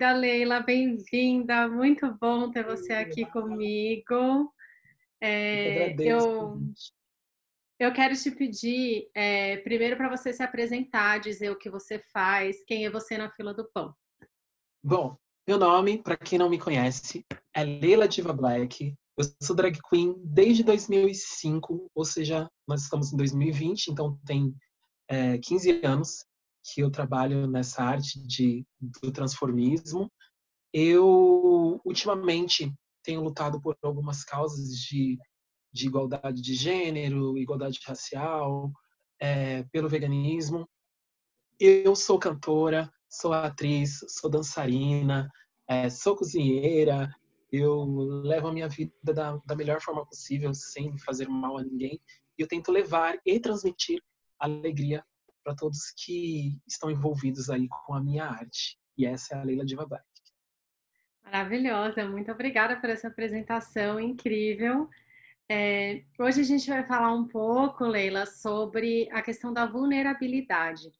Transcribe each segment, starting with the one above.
querida Leila, bem-vinda. Muito bom ter você aqui comigo. É, eu, eu quero te pedir, é, primeiro, para você se apresentar, dizer o que você faz, quem é você na fila do pão. Bom, meu nome, para quem não me conhece, é Leila Diva Black. Eu sou drag queen desde 2005, ou seja, nós estamos em 2020, então tem é, 15 anos que eu trabalho nessa arte de, do transformismo. Eu, ultimamente, tenho lutado por algumas causas de, de igualdade de gênero, igualdade racial, é, pelo veganismo. Eu sou cantora, sou atriz, sou dançarina, é, sou cozinheira, eu levo a minha vida da, da melhor forma possível, sem fazer mal a ninguém. E eu tento levar e transmitir alegria para todos que estão envolvidos aí com a minha arte. E essa é a Leila Diva Black. Maravilhosa, muito obrigada por essa apresentação incrível. É, hoje a gente vai falar um pouco, Leila, sobre a questão da vulnerabilidade.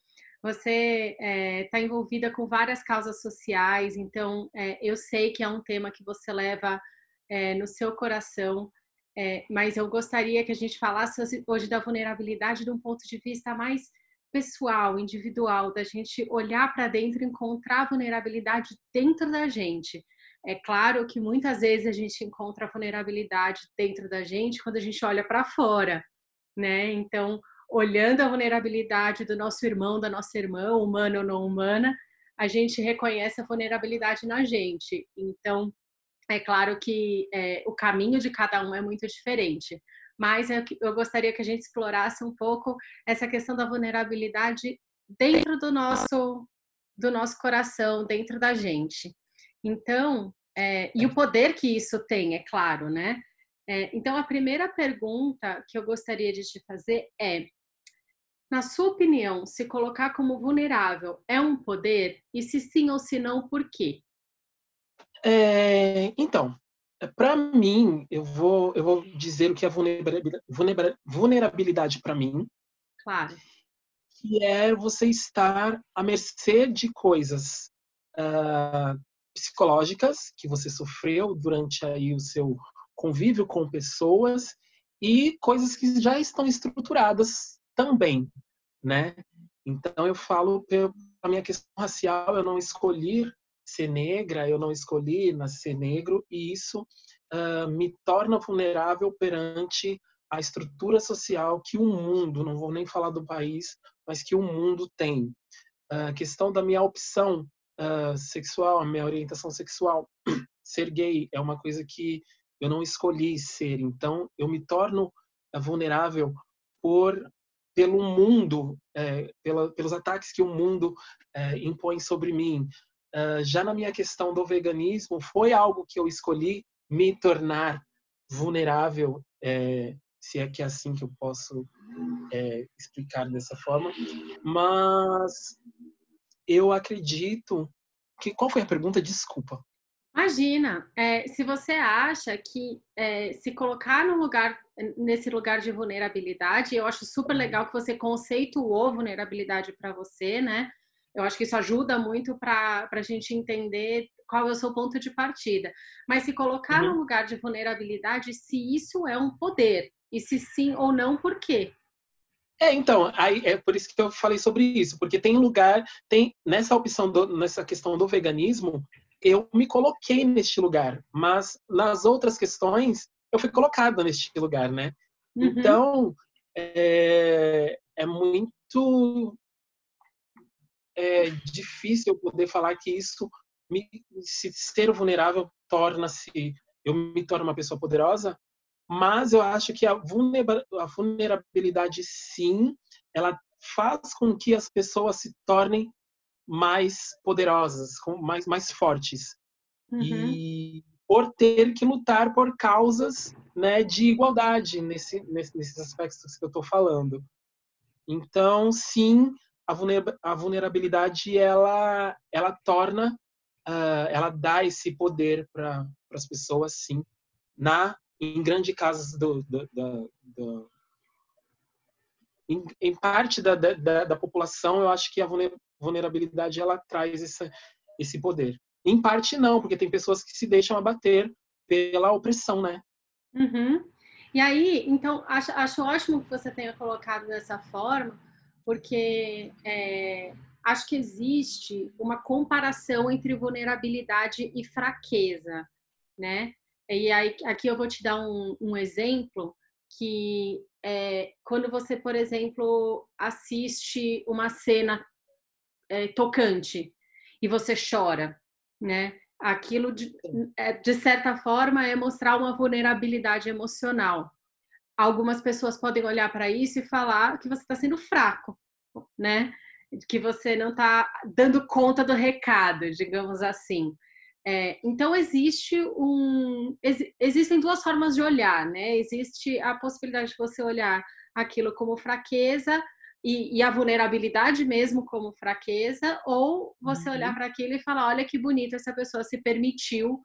Você está é, tá envolvida com várias causas sociais, então é, eu sei que é um tema que você leva é, no seu coração, é, mas eu gostaria que a gente falasse hoje da vulnerabilidade de um ponto de vista mais pessoal, individual, da gente olhar para dentro e encontrar a vulnerabilidade dentro da gente. É claro que muitas vezes a gente encontra a vulnerabilidade dentro da gente quando a gente olha para fora, né? Então, olhando a vulnerabilidade do nosso irmão, da nossa irmã, humana ou não humana, a gente reconhece a vulnerabilidade na gente. Então, é claro que é, o caminho de cada um é muito diferente, mas eu, eu gostaria que a gente explorasse um pouco essa questão da vulnerabilidade dentro do nosso do nosso coração, dentro da gente. Então, é, e o poder que isso tem, é claro, né? É, então, a primeira pergunta que eu gostaria de te fazer é: na sua opinião, se colocar como vulnerável é um poder? E se sim ou se não, por quê? É, então, para mim, eu vou, eu vou dizer o que é vulnerabilidade, vulnerabilidade para mim. Claro. Que é você estar à mercê de coisas uh, psicológicas que você sofreu durante aí o seu convívio com pessoas e coisas que já estão estruturadas também, né? Então eu falo a minha questão racial, eu não escolhi ser negra, eu não escolhi nascer negro e isso uh, me torna vulnerável perante a estrutura social que o mundo, não vou nem falar do país, mas que o mundo tem. A uh, questão da minha opção uh, sexual, a minha orientação sexual, ser gay é uma coisa que eu não escolhi ser, então eu me torno vulnerável por pelo mundo, é, pela, pelos ataques que o mundo é, impõe sobre mim. Uh, já na minha questão do veganismo, foi algo que eu escolhi me tornar vulnerável, é, se é que é assim que eu posso é, explicar dessa forma. Mas eu acredito que. Qual foi a pergunta? Desculpa. Imagina, é, se você acha que é, se colocar no lugar, nesse lugar de vulnerabilidade, eu acho super legal que você conceituou vulnerabilidade para você, né? Eu acho que isso ajuda muito para a gente entender qual é o seu ponto de partida. Mas se colocar uhum. no lugar de vulnerabilidade, se isso é um poder, e se sim ou não, por quê? É, então, aí é por isso que eu falei sobre isso, porque tem lugar, tem nessa opção, do, nessa questão do veganismo, eu me coloquei neste lugar, mas nas outras questões eu fui colocada neste lugar, né? Uhum. Então é, é muito é difícil poder falar que isso me, se ser vulnerável torna-se eu me torno uma pessoa poderosa, mas eu acho que a vulnerabilidade sim, ela faz com que as pessoas se tornem mais poderosas, mais, mais fortes. Uhum. E por ter que lutar por causas né, de igualdade nesse, nesses aspectos que eu estou falando. Então, sim, a vulnerabilidade ela, ela torna, uh, ela dá esse poder para as pessoas, sim, na em grande casos do, do, do, do em, em, parte da, da, da, população, eu acho que a vulnerabilidade ela traz esse, esse poder. em parte não, porque tem pessoas que se deixam abater pela opressão, né? Uhum. E aí, então, acho, acho ótimo que você tenha colocado dessa forma, porque é, acho que existe uma comparação entre vulnerabilidade e fraqueza, né? E aí, aqui eu vou te dar um, um exemplo que é, quando você, por exemplo, assiste uma cena é, tocante e você chora, né? Aquilo, de, é, de certa forma, é mostrar uma vulnerabilidade emocional. Algumas pessoas podem olhar para isso e falar que você está sendo fraco, né? Que você não está dando conta do recado, digamos assim. É, então existe um, ex, existem duas formas de olhar, né? Existe a possibilidade de você olhar aquilo como fraqueza e, e a vulnerabilidade mesmo como fraqueza, ou você uhum. olhar para aquilo e falar, olha que bonito essa pessoa se permitiu,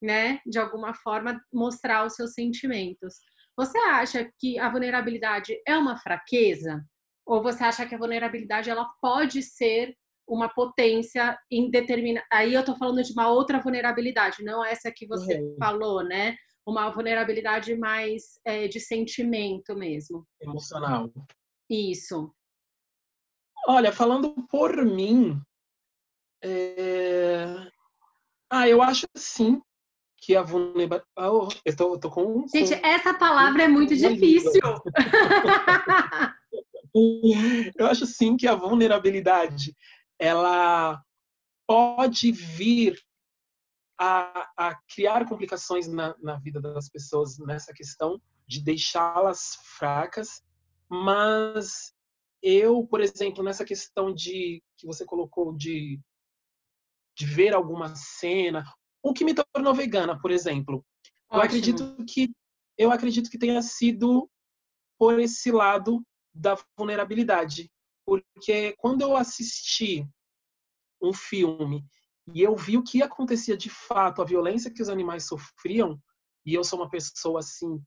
né? De alguma forma mostrar os seus sentimentos. Você acha que a vulnerabilidade é uma fraqueza? Ou você acha que a vulnerabilidade ela pode ser uma potência indeterminada. Aí eu estou falando de uma outra vulnerabilidade, não essa que você uhum. falou, né? Uma vulnerabilidade mais é, de sentimento mesmo. Emocional. Isso. Olha, falando por mim, é... ah, eu acho sim que a vulnerabilidade. Oh, eu tô, eu tô com. Gente, essa palavra é muito difícil. eu acho sim que a vulnerabilidade ela pode vir a, a criar complicações na, na vida das pessoas nessa questão de deixá-las fracas, mas eu, por exemplo, nessa questão de que você colocou de, de ver alguma cena, o que me tornou vegana, por exemplo, Ótimo. eu acredito que eu acredito que tenha sido por esse lado da vulnerabilidade, porque quando eu assisti um filme e eu vi o que acontecia de fato, a violência que os animais sofriam, e eu sou uma pessoa assim,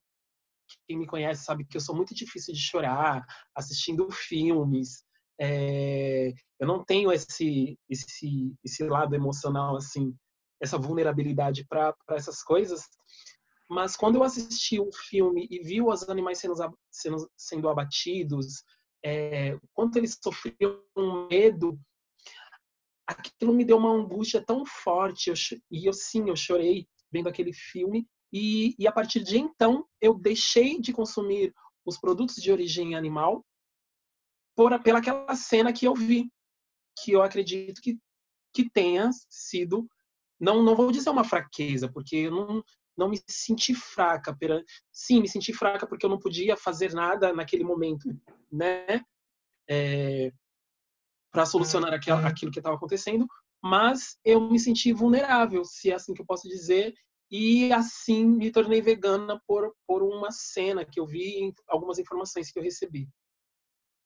quem me conhece sabe que eu sou muito difícil de chorar assistindo filmes. É, eu não tenho esse, esse, esse lado emocional, assim, essa vulnerabilidade para essas coisas. Mas quando eu assisti o filme e vi os animais sendo, sendo, sendo abatidos, é, quanto eles sofriam um medo, aquilo me deu uma angústia tão forte. Eu, e eu sim, eu chorei vendo aquele filme. E, e a partir de então, eu deixei de consumir os produtos de origem animal por, pela aquela cena que eu vi, que eu acredito que, que tenha sido, não, não vou dizer uma fraqueza, porque eu não, não me senti fraca. Pera, sim, me senti fraca porque eu não podia fazer nada naquele momento, né? É, para solucionar aquilo, aquilo que estava acontecendo, mas eu me senti vulnerável, se é assim que eu posso dizer, e assim me tornei vegana por, por uma cena que eu vi, algumas informações que eu recebi.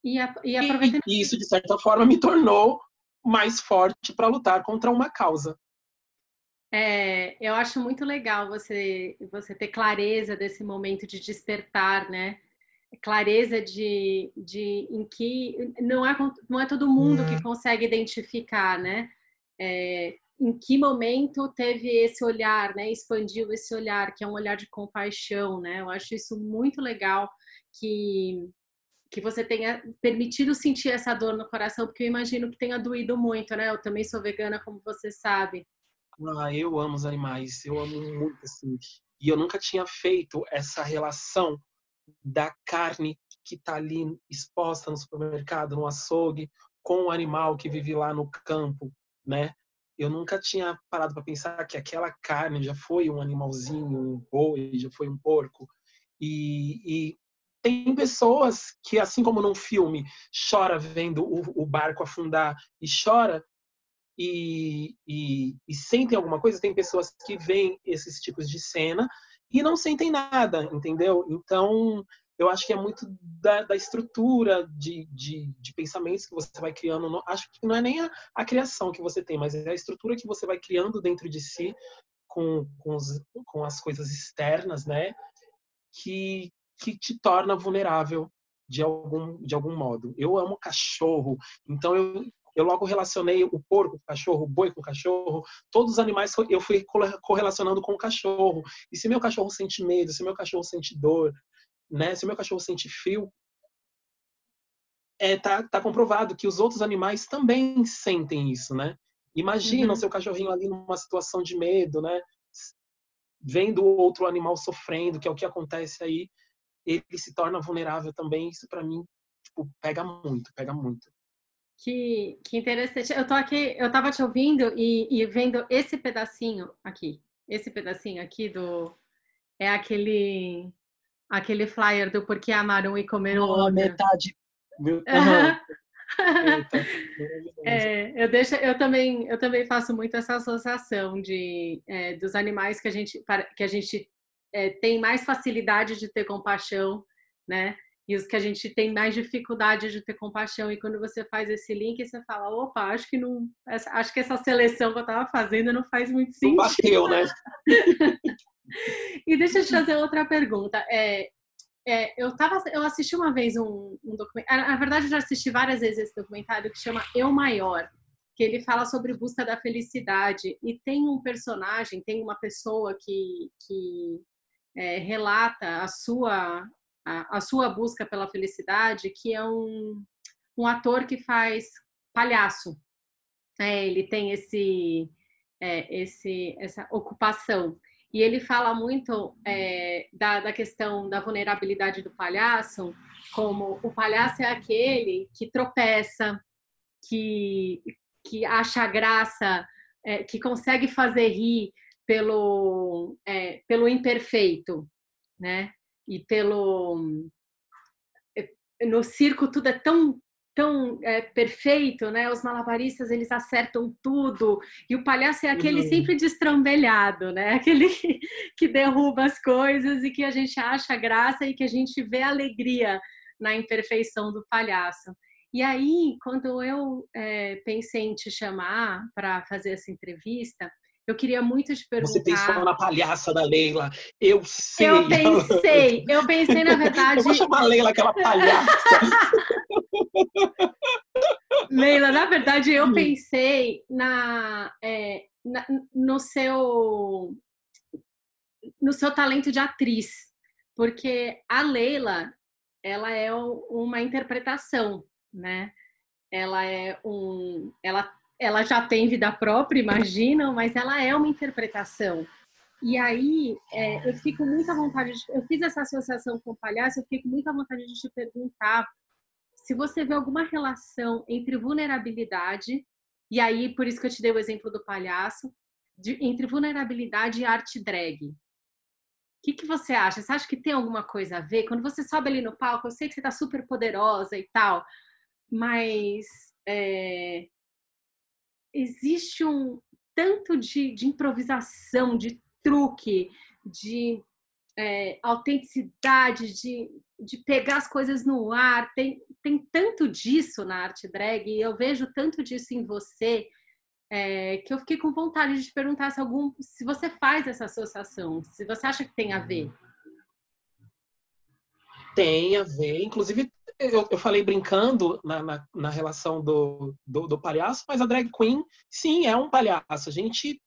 E, a, e, aproveitando... e isso, de certa forma, me tornou mais forte para lutar contra uma causa. É, eu acho muito legal você você ter clareza desse momento de despertar, né? Clareza de, de em que não é não é todo mundo que uhum. consegue identificar, né? É, em que momento teve esse olhar, né? Expandiu esse olhar, que é um olhar de compaixão, né? Eu acho isso muito legal que que você tenha permitido sentir essa dor no coração, porque eu imagino que tenha doído muito, né? Eu também sou vegana, como você sabe. Ah, eu amo os animais, eu amo muito, assim. E eu nunca tinha feito essa relação da carne que está ali exposta no supermercado, no açougue, com o animal que vive lá no campo, né? Eu nunca tinha parado para pensar que aquela carne já foi um animalzinho, um boi, já foi um porco. E, e tem pessoas que, assim como num filme, chora vendo o, o barco afundar e chora e, e, e sentem alguma coisa, tem pessoas que veem esses tipos de cena e não sentem nada, entendeu? Então, eu acho que é muito da, da estrutura de, de, de, pensamentos que você vai criando. Acho que não é nem a, a, criação que você tem, mas é a estrutura que você vai criando dentro de si com, com, os, com as coisas externas, né? Que, que te torna vulnerável de algum, de algum modo. Eu amo cachorro, então eu, eu logo relacionei o porco com o cachorro, o boi com o cachorro, todos os animais eu fui correlacionando com o cachorro. E se meu cachorro sente medo, se meu cachorro sente dor, né? Se meu cachorro sente frio, é, tá, tá comprovado que os outros animais também sentem isso, né? Imagina uhum. o seu cachorrinho ali numa situação de medo, né? Vendo outro animal sofrendo, que é o que acontece aí, ele se torna vulnerável também. Isso para mim, tipo, pega muito, pega muito. Que, que interessante. Eu tô aqui, eu tava te ouvindo e, e vendo esse pedacinho aqui. Esse pedacinho aqui do é aquele aquele flyer do Porque Amaram e Comeram oh, Outra. Metade. Meu... é, eu deixo, eu também, eu também faço muito essa associação de é, dos animais que a gente, que a gente é, tem mais facilidade de ter compaixão, né? E os que a gente tem mais dificuldade de ter compaixão. E quando você faz esse link, você fala, opa, acho que não, acho que essa seleção que eu estava fazendo não faz muito sentido. Não bateu, né? e deixa eu te fazer outra pergunta. É, é, eu, tava, eu assisti uma vez um, um documentário, na verdade eu já assisti várias vezes esse documentário que chama Eu Maior, que ele fala sobre busca da felicidade e tem um personagem, tem uma pessoa que, que é, relata a sua, a, a, sua busca pela felicidade, que é um, um ator que faz palhaço. É, ele tem esse, é, esse, essa ocupação. E ele fala muito é, da, da questão da vulnerabilidade do palhaço, como o palhaço é aquele que tropeça, que, que acha graça, é, que consegue fazer rir pelo, é, pelo imperfeito, né? E pelo é, no circo tudo é tão tão é, perfeito, né? Os malabaristas eles acertam tudo e o palhaço é aquele uhum. sempre destrambelhado, né? Aquele que derruba as coisas e que a gente acha graça e que a gente vê alegria na imperfeição do palhaço. E aí, quando eu é, pensei em te chamar para fazer essa entrevista, eu queria muito te perguntar. Você pensou na palhaça da Leila. Eu sei. Eu pensei, eu pensei na verdade. Eu vou chamar a Leila aquela palhaça. Leila, na verdade, eu hum. pensei na, é, na, no seu no seu talento de atriz, porque a Leila ela é uma interpretação, né? Ela é um, ela ela já tem vida própria, imaginam, mas ela é uma interpretação. E aí, é, eu fico muito à vontade, de, eu fiz essa associação com o palhaço, eu fico muito à vontade de te perguntar se você vê alguma relação entre vulnerabilidade, e aí, por isso que eu te dei o exemplo do palhaço, de, entre vulnerabilidade e arte drag. O que, que você acha? Você acha que tem alguma coisa a ver? Quando você sobe ali no palco, eu sei que você está super poderosa e tal, mas é, existe um tanto de, de improvisação, de truque, de é, autenticidade, de, de pegar as coisas no ar. Tem, tem tanto disso na arte drag, e eu vejo tanto disso em você, é, que eu fiquei com vontade de te perguntar se, algum, se você faz essa associação, se você acha que tem a ver. Tem a ver, inclusive eu, eu falei brincando na, na, na relação do, do, do, palhaço, mas a drag queen, sim, é um palhaço. A gente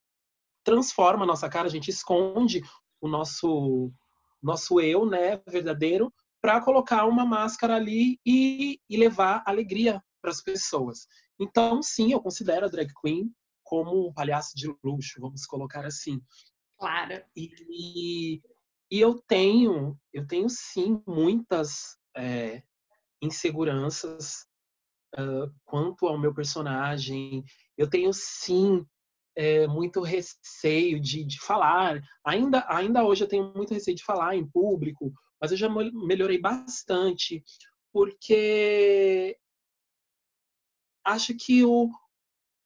transforma a nossa cara, a gente esconde o nosso, nosso eu, né, verdadeiro, para colocar uma máscara ali e, e levar alegria para as pessoas. Então, sim, eu considero a drag queen como um palhaço de luxo, vamos colocar assim. Claro. E, e eu tenho, eu tenho sim muitas é, inseguranças uh, quanto ao meu personagem. Eu tenho sim é, muito receio de, de falar. Ainda, ainda hoje eu tenho muito receio de falar em público, mas eu já melhorei bastante, porque acho que o,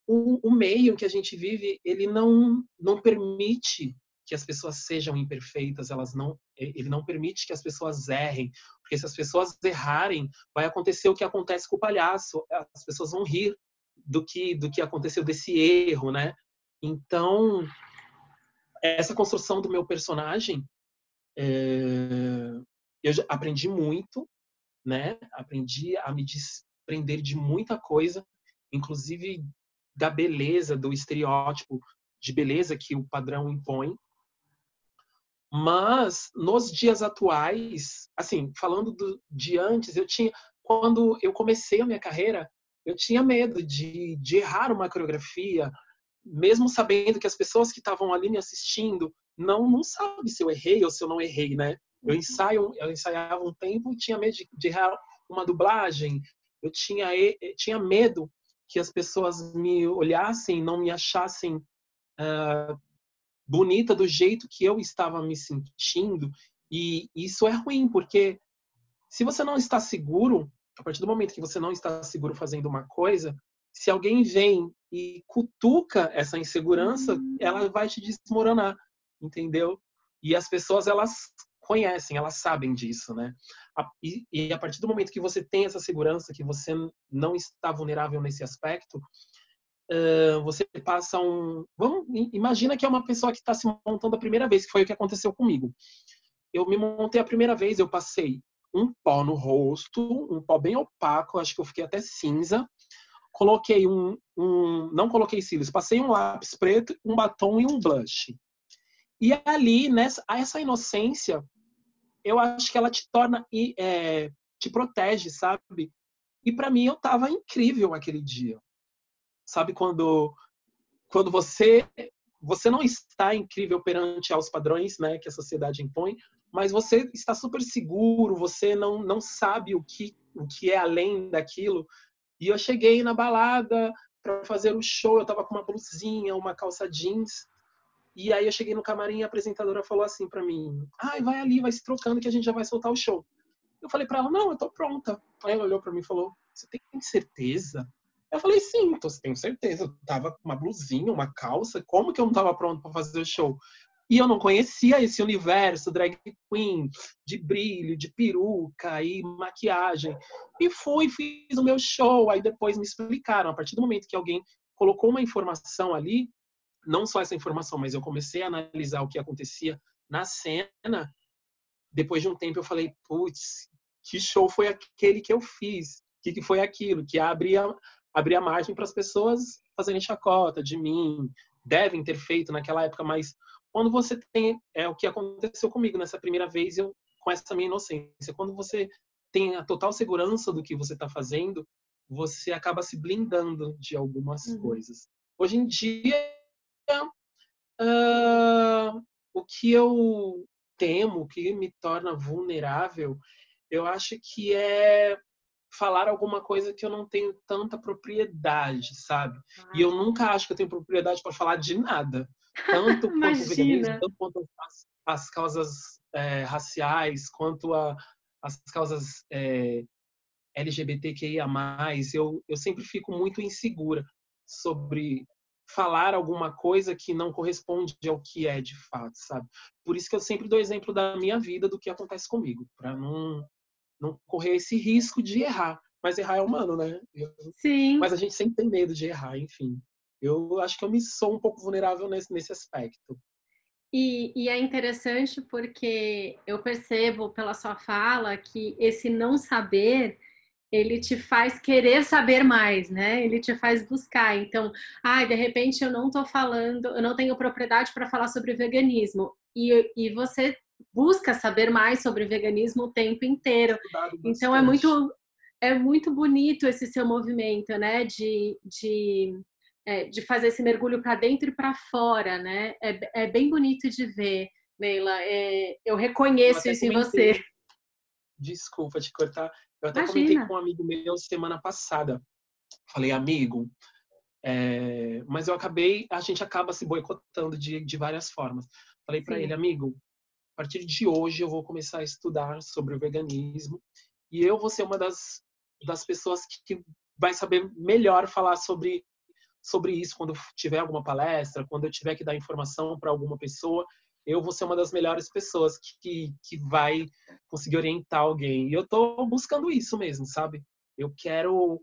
o, o meio que a gente vive, ele não, não permite que as pessoas sejam imperfeitas, elas não, ele não permite que as pessoas errem, porque se as pessoas errarem, vai acontecer o que acontece com o palhaço, as pessoas vão rir do que do que aconteceu desse erro, né? Então, essa construção do meu personagem, é, eu aprendi muito, né? Aprendi a me desprender de muita coisa inclusive da beleza, do estereótipo de beleza que o padrão impõe. Mas nos dias atuais, assim, falando do, de antes, eu tinha quando eu comecei a minha carreira, eu tinha medo de, de errar uma coreografia, mesmo sabendo que as pessoas que estavam ali me assistindo não não sabem se eu errei ou se eu não errei, né? Eu uhum. ensaio, eu ensaiava um tempo, tinha medo de, de errar uma dublagem, eu tinha tinha medo que as pessoas me olhassem, não me achassem uh, bonita do jeito que eu estava me sentindo. E isso é ruim, porque se você não está seguro, a partir do momento que você não está seguro fazendo uma coisa, se alguém vem e cutuca essa insegurança, uhum. ela vai te desmoronar, entendeu? E as pessoas elas conhecem, elas sabem disso, né? E, e, a partir do momento que você tem essa segurança, que você não está vulnerável nesse aspecto, uh, você passa um. Vamos, imagina que é uma pessoa que está se montando a primeira vez, que foi o que aconteceu comigo. Eu me montei a primeira vez, eu passei um pó no rosto, um pó bem opaco, acho que eu fiquei até cinza. Coloquei um, um não coloquei cílios, passei um lápis preto, um batom e um blush. E ali, nessa, essa inocência, eu acho que ela te torna e é, te protege, sabe? E para mim eu tava incrível aquele dia. Sabe quando quando você você não está incrível perante aos padrões, né, que a sociedade impõe, mas você está super seguro, você não não sabe o que o que é além daquilo. E eu cheguei na balada para fazer o show, eu tava com uma blusinha, uma calça jeans, e aí eu cheguei no camarim e a apresentadora falou assim para mim: "Ai, vai ali, vai se trocando que a gente já vai soltar o show". Eu falei para ela: "Não, eu tô pronta". Aí ela olhou para mim e falou: "Você tem certeza?" Eu falei: "Sim, tô, tenho certeza. Eu tava com uma blusinha, uma calça, como que eu não tava pronto para fazer o show?" E eu não conhecia esse universo drag queen, de brilho, de peruca e maquiagem. E fui, fiz o meu show. Aí depois me explicaram. A partir do momento que alguém colocou uma informação ali, não só essa informação, mas eu comecei a analisar o que acontecia na cena. Depois de um tempo eu falei, putz, que show foi aquele que eu fiz? O que, que foi aquilo? Que abria, abria margem para as pessoas fazerem chacota de mim, devem ter feito naquela época, mas quando você tem, é o que aconteceu comigo nessa primeira vez, eu com essa minha inocência, quando você tem a total segurança do que você está fazendo, você acaba se blindando de algumas uhum. coisas. Hoje em dia uh, o que eu temo, o que me torna vulnerável, eu acho que é falar alguma coisa que eu não tenho tanta propriedade, sabe? Ah. E eu nunca acho que eu tenho propriedade para falar de nada. Tanto quanto o veganismo, tanto quanto as, as causas é, raciais, quanto a, as causas é, LGBTQIA+, eu, eu sempre fico muito insegura sobre falar alguma coisa que não corresponde ao que é de fato, sabe? Por isso que eu sempre dou exemplo da minha vida, do que acontece comigo, para não não correr esse risco de errar. Mas errar é humano, né? Sim. Mas a gente sempre tem medo de errar, enfim. Eu acho que eu me sou um pouco vulnerável nesse, nesse aspecto. E, e, é interessante porque eu percebo pela sua fala que esse não saber ele te faz querer saber mais, né? Ele te faz buscar. Então, ai, ah, de repente eu não estou falando, eu não tenho propriedade para falar sobre veganismo. E, e você busca saber mais sobre veganismo o tempo inteiro. Então é muito é muito bonito esse seu movimento, né? De, de, é, de fazer esse mergulho para dentro e para fora, né? É, é bem bonito de ver, Leila. É, eu reconheço eu isso comentei, em você. Desculpa te cortar. Eu até Imagina. comentei com um amigo meu semana passada. Falei, amigo, é, mas eu acabei, a gente acaba se boicotando de, de várias formas. Falei para ele, amigo, a partir de hoje eu vou começar a estudar sobre o veganismo e eu vou ser uma das, das pessoas que, que vai saber melhor falar sobre, sobre isso quando tiver alguma palestra, quando eu tiver que dar informação para alguma pessoa eu vou ser uma das melhores pessoas que, que vai conseguir orientar alguém. E eu estou buscando isso mesmo, sabe? Eu quero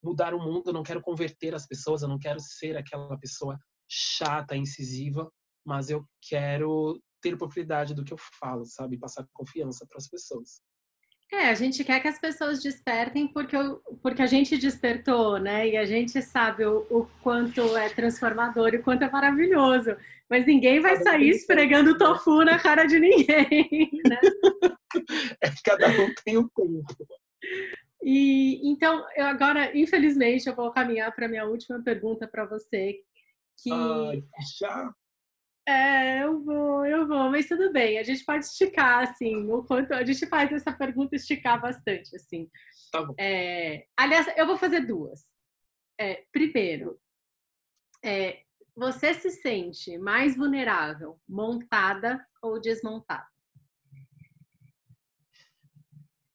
mudar o mundo, eu não quero converter as pessoas, eu não quero ser aquela pessoa chata, incisiva, mas eu quero ter propriedade do que eu falo, sabe? Passar confiança para as pessoas. É, a gente quer que as pessoas despertem porque, porque a gente despertou, né? E a gente sabe o, o quanto é transformador e o quanto é maravilhoso. Mas ninguém vai sair esfregando tofu na cara de ninguém, né? É, cada um tem um tempo. E então, eu agora, infelizmente, eu vou caminhar para minha última pergunta para você. Que... Ai, já? É, eu vou, eu vou, mas tudo bem. A gente pode esticar, assim, o quanto a gente faz essa pergunta esticar bastante, assim. Tá bom. É, aliás, eu vou fazer duas. É, primeiro, é, você se sente mais vulnerável montada ou desmontada?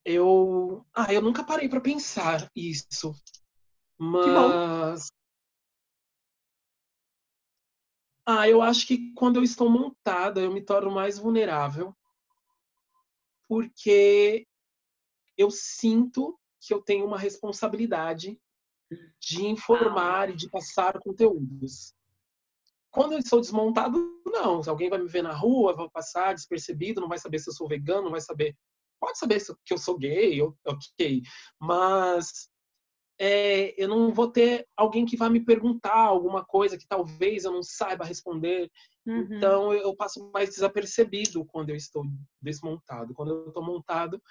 Eu, ah, eu nunca parei para pensar isso, mas Ah, eu acho que quando eu estou montada, eu me torno mais vulnerável, porque eu sinto que eu tenho uma responsabilidade de informar e de passar conteúdos. Quando eu estou desmontado, não. Se alguém vai me ver na rua, vai passar despercebido, não vai saber se eu sou vegano, não vai saber. Pode saber que eu sou gay, ok. Mas é, eu não vou ter alguém que vai me perguntar alguma coisa que talvez eu não saiba responder. Uhum. Então eu passo mais desapercebido quando eu estou desmontado. Quando eu estou montado,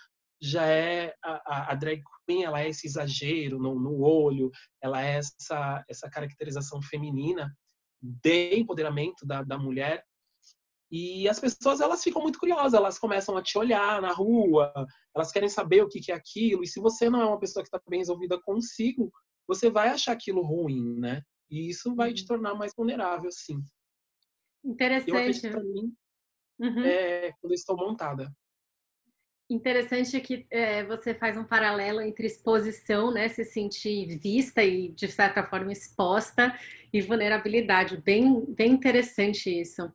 já é a, a, a, drag queen, ela é esse exagero no, no olho, ela é essa, essa caracterização feminina de empoderamento da, da mulher e as pessoas elas ficam muito curiosas, elas começam a te olhar na rua, elas querem saber o que, é aquilo. E se você não é uma pessoa que está bem resolvida consigo, você vai achar aquilo ruim, né? E isso vai te uhum. tornar mais vulnerável, sim. Interessante. Eu mim uhum. é quando eu estou montada. Interessante que é, você faz um paralelo entre exposição, né, se sentir vista e de certa forma exposta, e vulnerabilidade. Bem, bem interessante isso.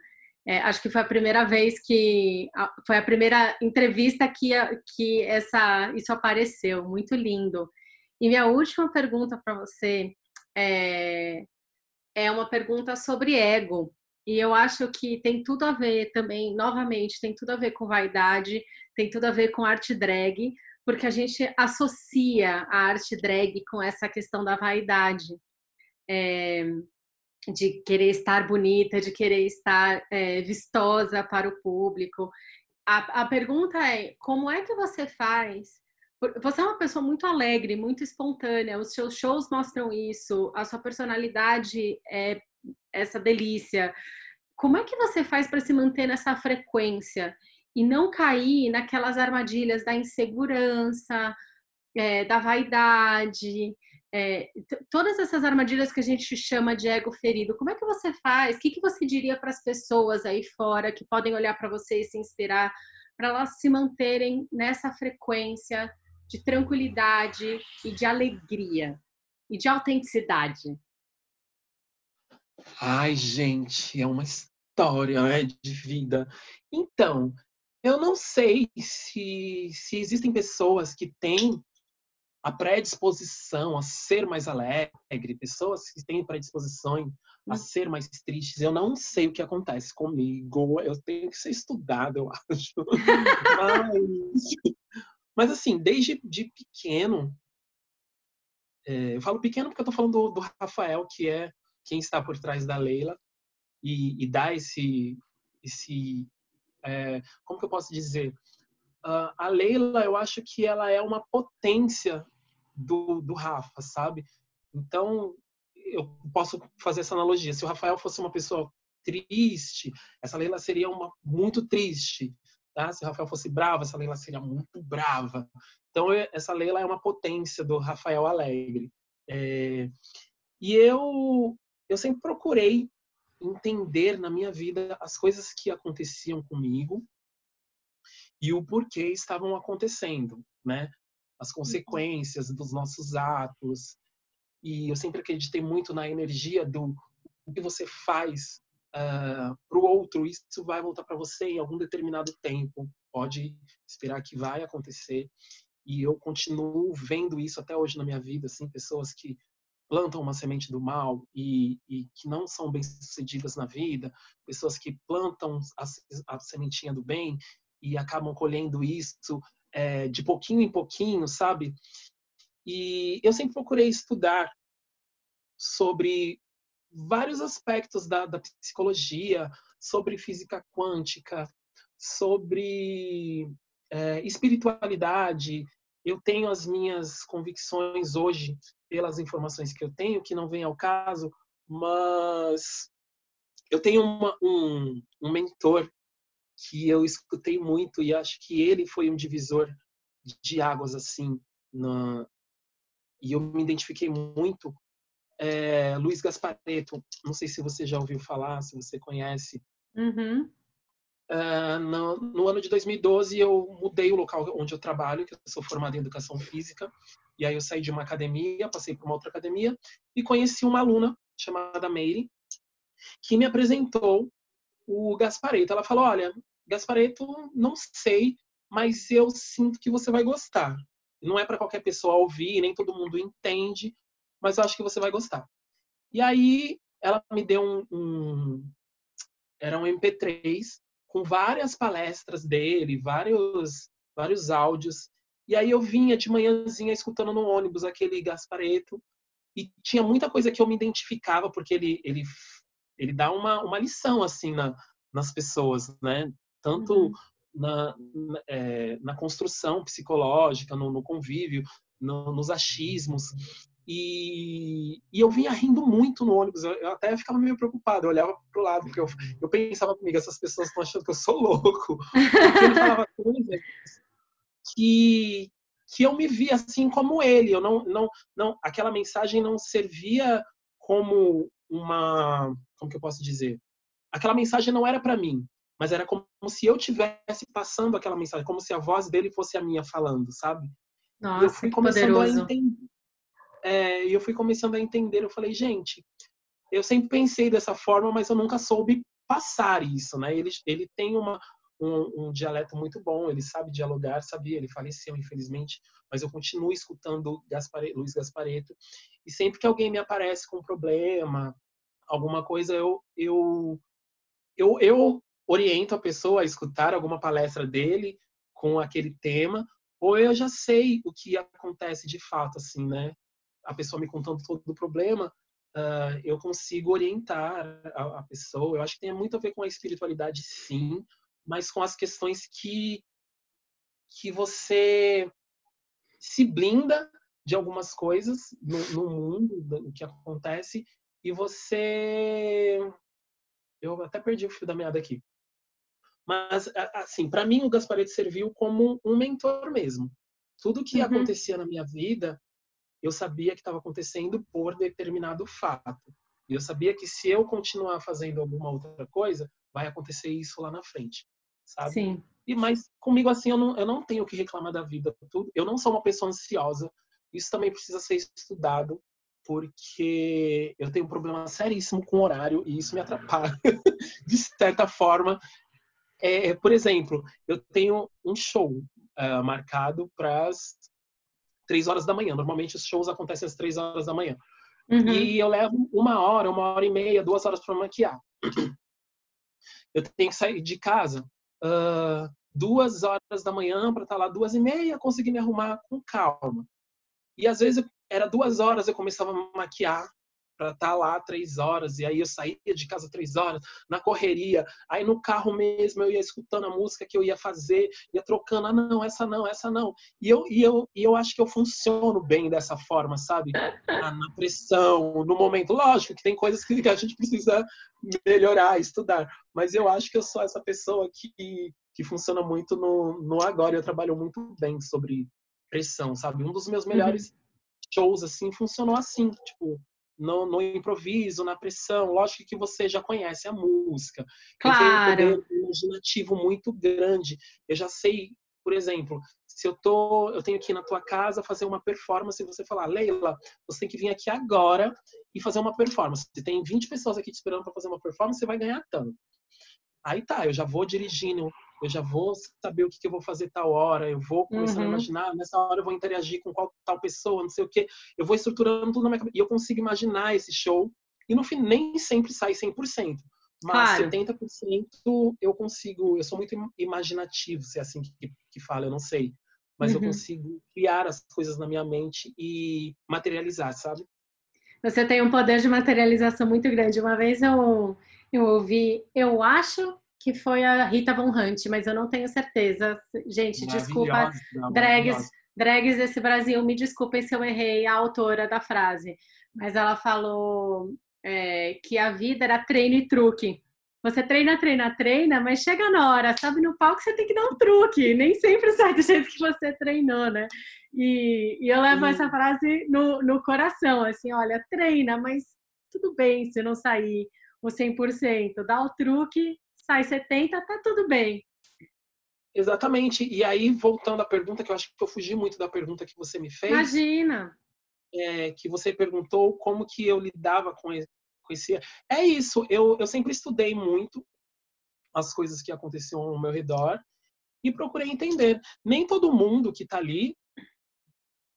É, acho que foi a primeira vez que foi a primeira entrevista que, que essa, isso apareceu. Muito lindo. E minha última pergunta para você é, é uma pergunta sobre ego. E eu acho que tem tudo a ver também, novamente, tem tudo a ver com vaidade, tem tudo a ver com arte drag, porque a gente associa a arte drag com essa questão da vaidade. É, de querer estar bonita, de querer estar é, vistosa para o público. A, a pergunta é: como é que você faz? Você é uma pessoa muito alegre, muito espontânea, os seus shows mostram isso, a sua personalidade é essa delícia. Como é que você faz para se manter nessa frequência e não cair naquelas armadilhas da insegurança, é, da vaidade, é, todas essas armadilhas que a gente chama de ego ferido, como é que você faz? O que, que você diria para as pessoas aí fora que podem olhar para você e se inspirar para elas se manterem nessa frequência de tranquilidade e de alegria e de autenticidade? Ai, gente, é uma história né, de vida. Então, eu não sei se, se existem pessoas que têm a predisposição a ser mais alegre, pessoas que têm predisposição a hum. ser mais tristes. Eu não sei o que acontece comigo, eu tenho que ser estudado, eu acho. mas, mas, assim, desde de pequeno, é, eu falo pequeno porque eu tô falando do, do, Rafael, que é quem está por trás da Leila, e, e dá esse, esse é, como que eu posso dizer? Uh, a Leila, eu acho que ela é uma potência do, do Rafa, sabe? Então, eu posso fazer essa analogia. Se o Rafael fosse uma pessoa triste, essa Leila seria uma muito triste. Tá? Se o Rafael fosse bravo, essa Leila seria muito brava. Então, essa Leila é uma potência do Rafael Alegre. É... E eu, eu sempre procurei entender na minha vida as coisas que aconteciam comigo e o porquê estavam acontecendo, né? as uhum. consequências dos nossos atos. E eu sempre acreditei muito na energia do o que você faz uh, ah, para o outro, isso vai voltar para você em algum determinado tempo. Pode esperar que vai acontecer. E eu continuo vendo isso até hoje na minha vida, assim, pessoas que plantam uma semente do mal e, e que não são bem sucedidas na vida, pessoas que plantam a, a sementinha do bem e acabam colhendo isso é, de pouquinho em pouquinho, sabe? E eu sempre procurei estudar sobre vários aspectos da, da psicologia, sobre física quântica, sobre é, espiritualidade. Eu tenho as minhas convicções hoje, pelas informações que eu tenho, que não vem ao caso, mas eu tenho uma, um, um mentor que eu escutei muito e acho que ele foi um divisor de águas assim na, e eu me identifiquei muito é, Luiz Gaspareto não sei se você já ouviu falar se você conhece uhum. Uh, no, no, ano de 2012 eu mudei o local onde eu trabalho, que eu sou formado em educação física, e aí eu saí de uma academia, passei para uma outra academia e conheci uma aluna chamada Meire, que me apresentou o Gaspareto. Ela falou: "Olha, Gaspareto, não sei, mas eu sinto que você vai gostar. Não é para qualquer pessoa ouvir, nem todo mundo entende, mas eu acho que você vai gostar." E aí ela me deu um, um era um MP3 com várias palestras dele, vários, vários áudios. E aí eu vinha de manhãzinha escutando no ônibus aquele Gaspareto e tinha muita coisa que eu me identificava porque ele ele ele dá uma, uma lição assim na, nas pessoas, né? Tanto uhum. na, na, é, na, construção psicológica, no, no convívio, no, nos achismos. E, e, eu vinha rindo muito no ônibus, eu, eu até ficava meio preocupado, eu olhava pro lado, porque eu, eu pensava comigo, essas pessoas estão achando que eu sou louco. Porque ele falava coisas que, que eu me via assim como ele, eu não, não, não, aquela mensagem não servia como uma, como que eu posso dizer? Aquela mensagem não era para mim, mas era como se eu tivesse passando aquela mensagem, como se a voz dele fosse a minha falando, sabe? Nossa, eu fui começando poderoso. a entender é, eu fui começando a entender, eu falei, gente, eu sempre pensei dessa forma, mas eu nunca soube passar isso, né? Ele, ele tem uma, um, um, dialeto muito bom, ele sabe dialogar, sabia, ele faleceu, infelizmente, mas eu continuo escutando Gaspare, Luiz Gaspareto, e sempre que alguém me aparece com um problema, alguma coisa, eu, eu, eu, eu oriento a pessoa a escutar alguma palestra dele com aquele tema, ou eu já sei o que acontece de fato, assim, né? a pessoa me contando todo o problema, uh, eu consigo orientar a, a, pessoa. Eu acho que tem muito a ver com a espiritualidade, sim, mas com as questões que que você se blinda de algumas coisas no, no mundo, do que acontece, e você eu até perdi o fio da meada aqui. Mas, assim, para mim o Gaspareto serviu como um mentor mesmo. Tudo que uhum. acontecia na minha vida, eu sabia que estava acontecendo por determinado fato. E eu sabia que se eu continuar fazendo alguma outra coisa, vai acontecer isso lá na frente, sabe? Sim. E mas comigo assim eu não, eu não tenho que reclamar da vida tudo. Eu não sou uma pessoa ansiosa. Isso também precisa ser estudado porque eu tenho um problema seríssimo com horário e isso me atrapalha de certa forma. É, por exemplo, eu tenho um show uh, marcado para as três horas da manhã. Normalmente os shows acontecem às três horas da manhã. Uhum. E eu levo uma hora, uma hora e meia, duas horas para maquiar. Eu tenho que sair de casa uh, duas horas da manhã para estar tá lá duas e meia, conseguir me arrumar com calma. E às vezes era duas horas, eu começava a maquiar para estar tá lá três horas, e aí eu saía de casa três horas, na correria, aí no carro mesmo eu ia escutando a música que eu ia fazer, ia trocando, ah não, essa não, essa não, e eu, e eu, e eu acho que eu funciono bem dessa forma, sabe? Na, na pressão, no momento, lógico que tem coisas que a gente precisa melhorar, estudar, mas eu acho que eu sou essa pessoa que, que funciona muito no, no agora, eu trabalho muito bem sobre pressão, sabe? Um dos meus uhum. melhores uhum. shows, assim, funcionou assim, tipo, no, no, improviso, na pressão. Lógico que você já conhece a música. Claro. Eu tenho um poder imaginativo muito grande. Eu já sei, por exemplo, se eu tô, eu tenho que ir na tua casa fazer uma performance e você falar, Leila, você tem que vir aqui agora e fazer uma performance. Se tem 20 pessoas aqui te esperando para fazer uma performance, você vai ganhar tanto. Aí tá, eu já vou dirigindo eu já vou saber o que, que eu vou fazer tal hora, eu vou começando uhum. a imaginar, nessa hora eu vou interagir com qual tal pessoa, não sei o quê. Eu vou estruturando tudo na minha cabeça. E eu consigo imaginar esse show. E no fim, nem sempre sai 100%. Mas claro. 70% eu consigo. Eu sou muito imaginativo, se é assim que, que fala, eu não sei. mas uhum. eu consigo criar as coisas na minha mente e materializar, sabe? Você tem um poder de materialização muito grande. Uma vez eu, eu ouvi, eu acho que foi a Rita Von Hunt, mas eu não tenho certeza. Gente, desculpa, drags, drags desse Brasil, me desculpem se eu errei a autora da frase, mas ela falou é, que a vida era treino e truque. Você treina, treina, treina, mas chega na hora, sabe, no palco você tem que dar um truque, nem sempre sai do jeito que você treinou, né? E, e eu levo uhum. essa frase no, no coração, assim, olha, treina, mas tudo bem se não sair o 100%, dá o truque, sai 70%, tá tudo bem. Exatamente. E aí, voltando à pergunta, que eu acho que eu fugi muito da pergunta que você me fez. Imagina! É, que você perguntou como que eu lidava com conhecia. É isso, eu, eu sempre estudei muito as coisas que aconteciam ao meu redor e procurei entender. Nem todo mundo que está ali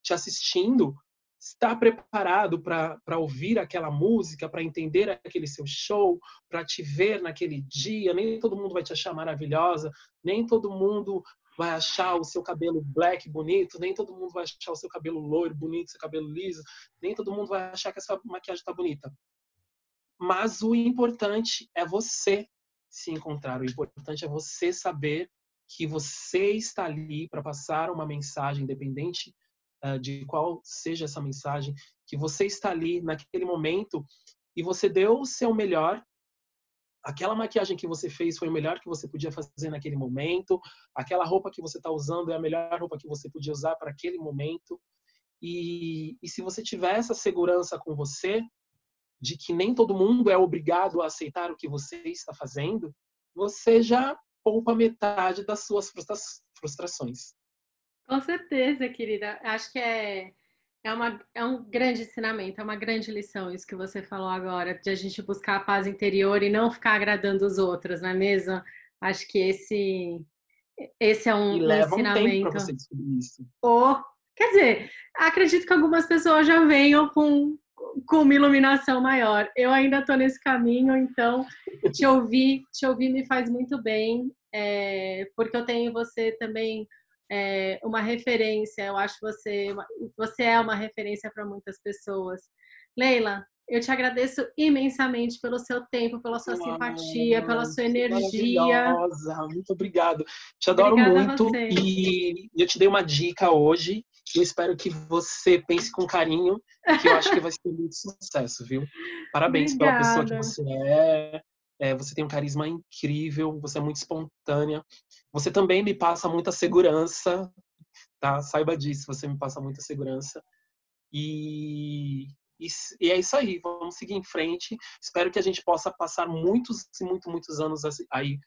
te assistindo está preparado para ouvir aquela música, para entender aquele seu show, para te ver naquele dia. Nem todo mundo vai te achar maravilhosa, nem todo mundo vai achar o seu cabelo black bonito, nem todo mundo vai achar o seu cabelo loiro bonito, seu cabelo liso, nem todo mundo vai achar que essa maquiagem está bonita. Mas o importante é você se encontrar, o importante é você saber que você está ali para passar uma mensagem, independente de qual seja essa mensagem, que você está ali naquele momento e você deu o seu melhor. Aquela maquiagem que você fez foi o melhor que você podia fazer naquele momento. Aquela roupa que você está usando é a melhor roupa que você podia usar para aquele momento. E, e se você tiver essa segurança com você, de que nem todo mundo é obrigado a aceitar o que você está fazendo, você já poupa metade das suas frustrações. Com certeza, querida. Acho que é, é, uma, é um grande ensinamento, é uma grande lição isso que você falou agora, de a gente buscar a paz interior e não ficar agradando os outros, não é mesmo? Acho que esse, esse é um, e leva ensinamento. Um tempo você descobrir isso. Ou, quer dizer, acredito que algumas pessoas já venham com com uma iluminação maior. Eu ainda estou nesse caminho, então te ouvir, te ouvir me faz muito bem, é, porque eu tenho você também é, uma referência. Eu acho você você é uma referência para muitas pessoas. Leila, eu te agradeço imensamente pelo seu tempo, pela sua simpatia, pela sua energia. Muito obrigado. Te adoro Obrigada muito e eu te dei uma dica hoje eu espero que você pense com carinho, que eu acho que vai ser muito sucesso, viu? Parabéns Obrigada. pela pessoa que você é. É. Você tem um carisma incrível, você é muito espontânea. Você também me passa muita segurança, tá? Saiba disso, você me passa muita segurança. E, e, e, é isso aí, vamos seguir em frente. Espero que a gente possa passar muitos e muito, muitos anos aí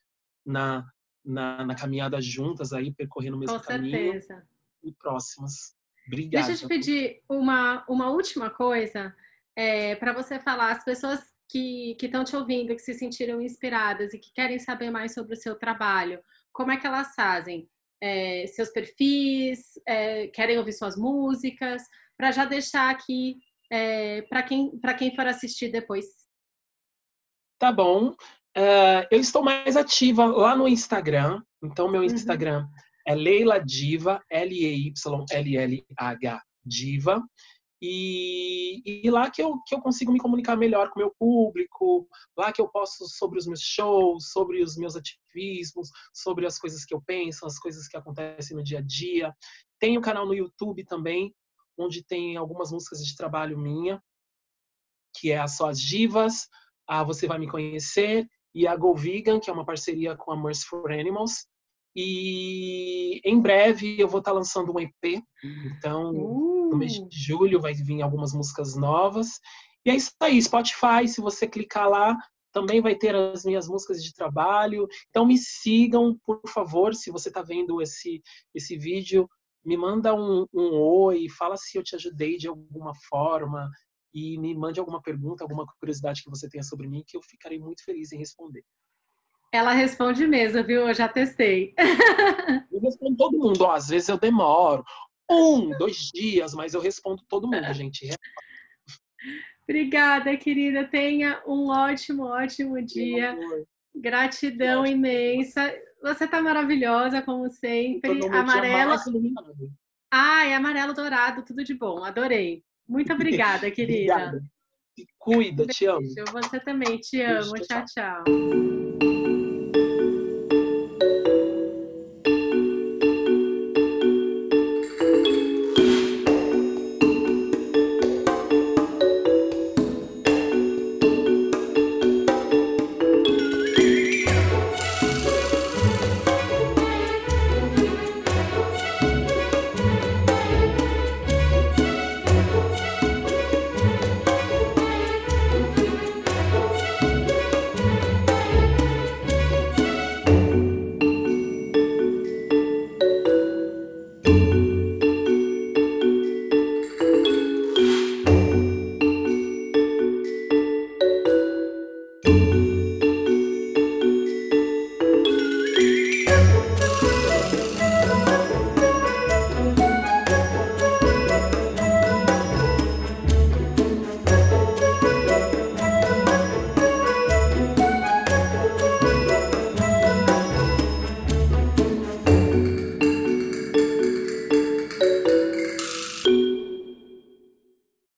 na, na, na caminhada juntas, aí, percorrendo o mesmo Com caminho. Certeza e próximas. Obrigada. Deixa eu te pedir uma, uma última coisa é, para você falar. As pessoas que estão te ouvindo, que se sentiram inspiradas e que querem saber mais sobre o seu trabalho, como é que elas fazem? É, seus perfis, é, querem ouvir suas músicas, para já deixar aqui é, para quem, quem for assistir depois. Tá bom. Uh, eu estou mais ativa lá no Instagram. Então, meu uhum. Instagram uhum é Leila Diva, L-E-Y-L-L-H Diva. E, e, lá que eu, que eu consigo me comunicar melhor com o meu público, lá que eu posso sobre os meus shows, sobre os meus ativismos, sobre as coisas que eu penso, as coisas que acontecem no dia a dia. Tem o um canal no YouTube também, onde tem algumas músicas de trabalho minha, que é a Só as Divas, a Você Vai Me Conhecer, e a Go Vegan, que é uma parceria com a Mercy for Animals, e em breve eu vou estar lançando um EP. Então, uh. No mês de uh! julho vai vir algumas músicas novas. E é isso aí, Spotify, se você clicar lá, também vai ter as minhas músicas de trabalho. Então me sigam, por favor, se você está vendo esse, esse vídeo, me manda um, um oi, fala se eu te ajudei de alguma forma e me mande alguma pergunta, alguma curiosidade que você tenha sobre mim, que eu ficarei muito feliz em responder. Ela responde mesmo, viu? Eu já testei. Eu respondo todo mundo. Ó, às vezes eu demoro um, dois dias, mas eu respondo todo mundo, gente. Obrigada, querida. Tenha um ótimo, ótimo dia. Gratidão imensa. Você tá maravilhosa, como sempre. Amarelo. Ah, é amarelo dourado, tudo de bom. Adorei. Muito obrigada, querida. Obrigada. cuida, te amo. Você também, te amo. Tchau, tchau. tchau.